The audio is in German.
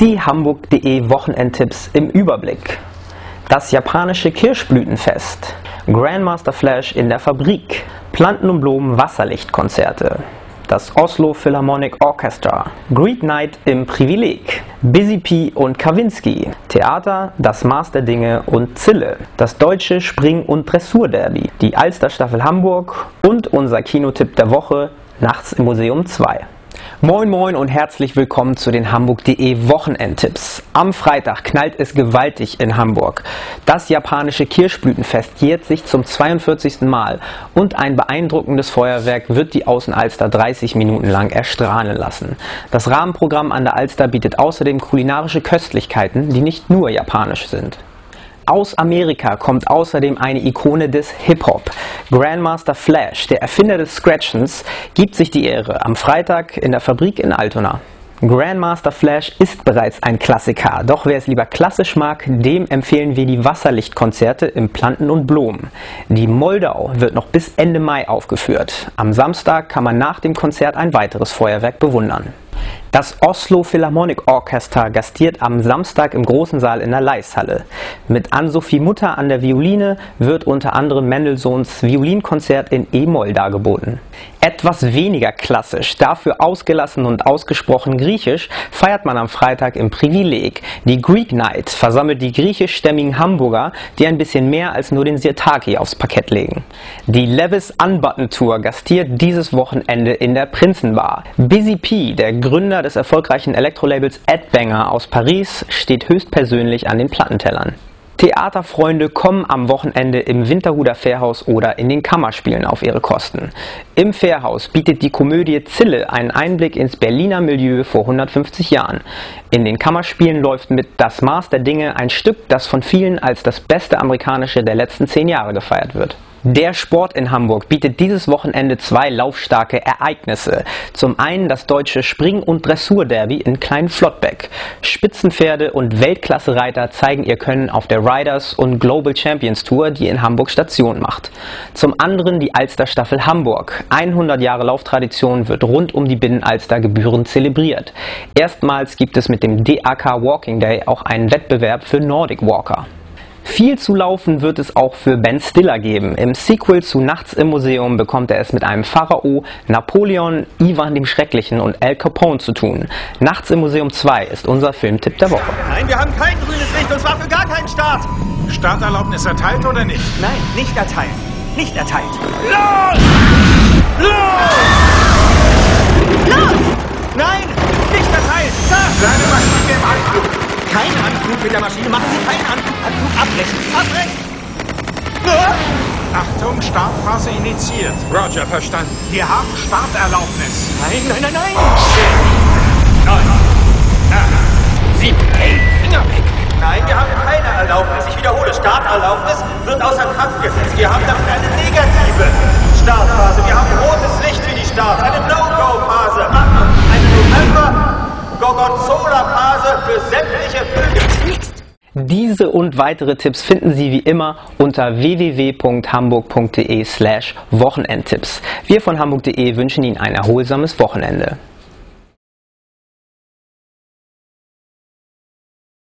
Die Hamburg.de Wochenendtipps im Überblick. Das japanische Kirschblütenfest. Grandmaster Flash in der Fabrik. Planten und Blumen Wasserlichtkonzerte. Das Oslo Philharmonic Orchestra. Greek Night im Privileg. Busy P und Kawinski. Theater, das Maß der Dinge und Zille. Das deutsche Spring- und Dressurderby. Die Alsterstaffel Hamburg und unser Kinotipp der Woche Nachts im Museum 2. Moin Moin und herzlich willkommen zu den Hamburg.de Wochenendtipps. Am Freitag knallt es gewaltig in Hamburg. Das japanische Kirschblütenfest jährt sich zum 42. Mal und ein beeindruckendes Feuerwerk wird die Außenalster 30 Minuten lang erstrahlen lassen. Das Rahmenprogramm an der Alster bietet außerdem kulinarische Köstlichkeiten, die nicht nur japanisch sind. Aus Amerika kommt außerdem eine Ikone des Hip-Hop. Grandmaster Flash, der Erfinder des Scratchens, gibt sich die Ehre am Freitag in der Fabrik in Altona. Grandmaster Flash ist bereits ein Klassiker, doch wer es lieber klassisch mag, dem empfehlen wir die Wasserlichtkonzerte im Planten und Blumen. Die Moldau wird noch bis Ende Mai aufgeführt. Am Samstag kann man nach dem Konzert ein weiteres Feuerwerk bewundern. Das Oslo Philharmonic Orchestra gastiert am Samstag im großen Saal in der Leishalle. Mit Ann-Sophie Mutter an der Violine wird unter anderem Mendelssohns Violinkonzert in E-Moll dargeboten. Etwas weniger klassisch, dafür ausgelassen und ausgesprochen griechisch, feiert man am Freitag im Privileg. Die Greek Night versammelt die griechischstämmigen Hamburger, die ein bisschen mehr als nur den Sirtaki aufs Parkett legen. Die Levis Unbutton Tour gastiert dieses Wochenende in der Prinzenbar. Busy P, der Gründer des erfolgreichen Elektrolabels Adbanger aus Paris, steht höchstpersönlich an den Plattentellern. Theaterfreunde kommen am Wochenende im Winterhuder Fährhaus oder in den Kammerspielen auf ihre Kosten. Im Fährhaus bietet die Komödie Zille einen Einblick ins Berliner Milieu vor 150 Jahren. In den Kammerspielen läuft mit Das Maß der Dinge ein Stück, das von vielen als das beste amerikanische der letzten zehn Jahre gefeiert wird. Der Sport in Hamburg bietet dieses Wochenende zwei laufstarke Ereignisse. Zum einen das deutsche Spring- und Dressurderby in Kleinflottbeck. Spitzenpferde und Weltklasse-Reiter zeigen ihr Können auf der Riders und Global Champions Tour, die in Hamburg Station macht. Zum anderen die Alster-Staffel Hamburg. 100 Jahre Lauftradition wird rund um die Binnenalster gebührend zelebriert. Erstmals gibt es mit dem DAK Walking Day auch einen Wettbewerb für Nordic Walker. Viel zu laufen wird es auch für Ben Stiller geben. Im Sequel zu Nachts im Museum bekommt er es mit einem Pharao, Napoleon, Ivan dem Schrecklichen und Al Capone zu tun. Nachts im Museum 2 ist unser Filmtipp der Woche. Nein, wir haben kein grünes Licht und zwar für gar keinen Start. Starterlaubnis erteilt oder nicht? Nein, nicht erteilt. Nicht erteilt. Los! Los! Los! Nein, nicht erteilt. Da! Seine Maschine im Anflug. Kein Anflug mit der Maschine. Machen Sie keinen Anflug. Anflug abbrechen. Abbrechen. Ah! Achtung, Startphase initiiert. Roger, verstanden. Wir haben Starterlaubnis. Nein, nein, nein, nein. Neun, acht, sieben, hey, Finger weg. Nein, wir haben keine Erlaubnis. Ich wiederhole, Starterlaubnis wird außer Kraft gesetzt. Wir haben dafür eine negative Startphase. Wir haben rotes Licht für die Start, eine No-Go-Phase. Eine November Gorgonzola-Phase für Vögel. Diese und weitere Tipps finden Sie wie immer unter www.hamburg.de slash Wochenendtipps. Wir von hamburg.de wünschen Ihnen ein erholsames Wochenende.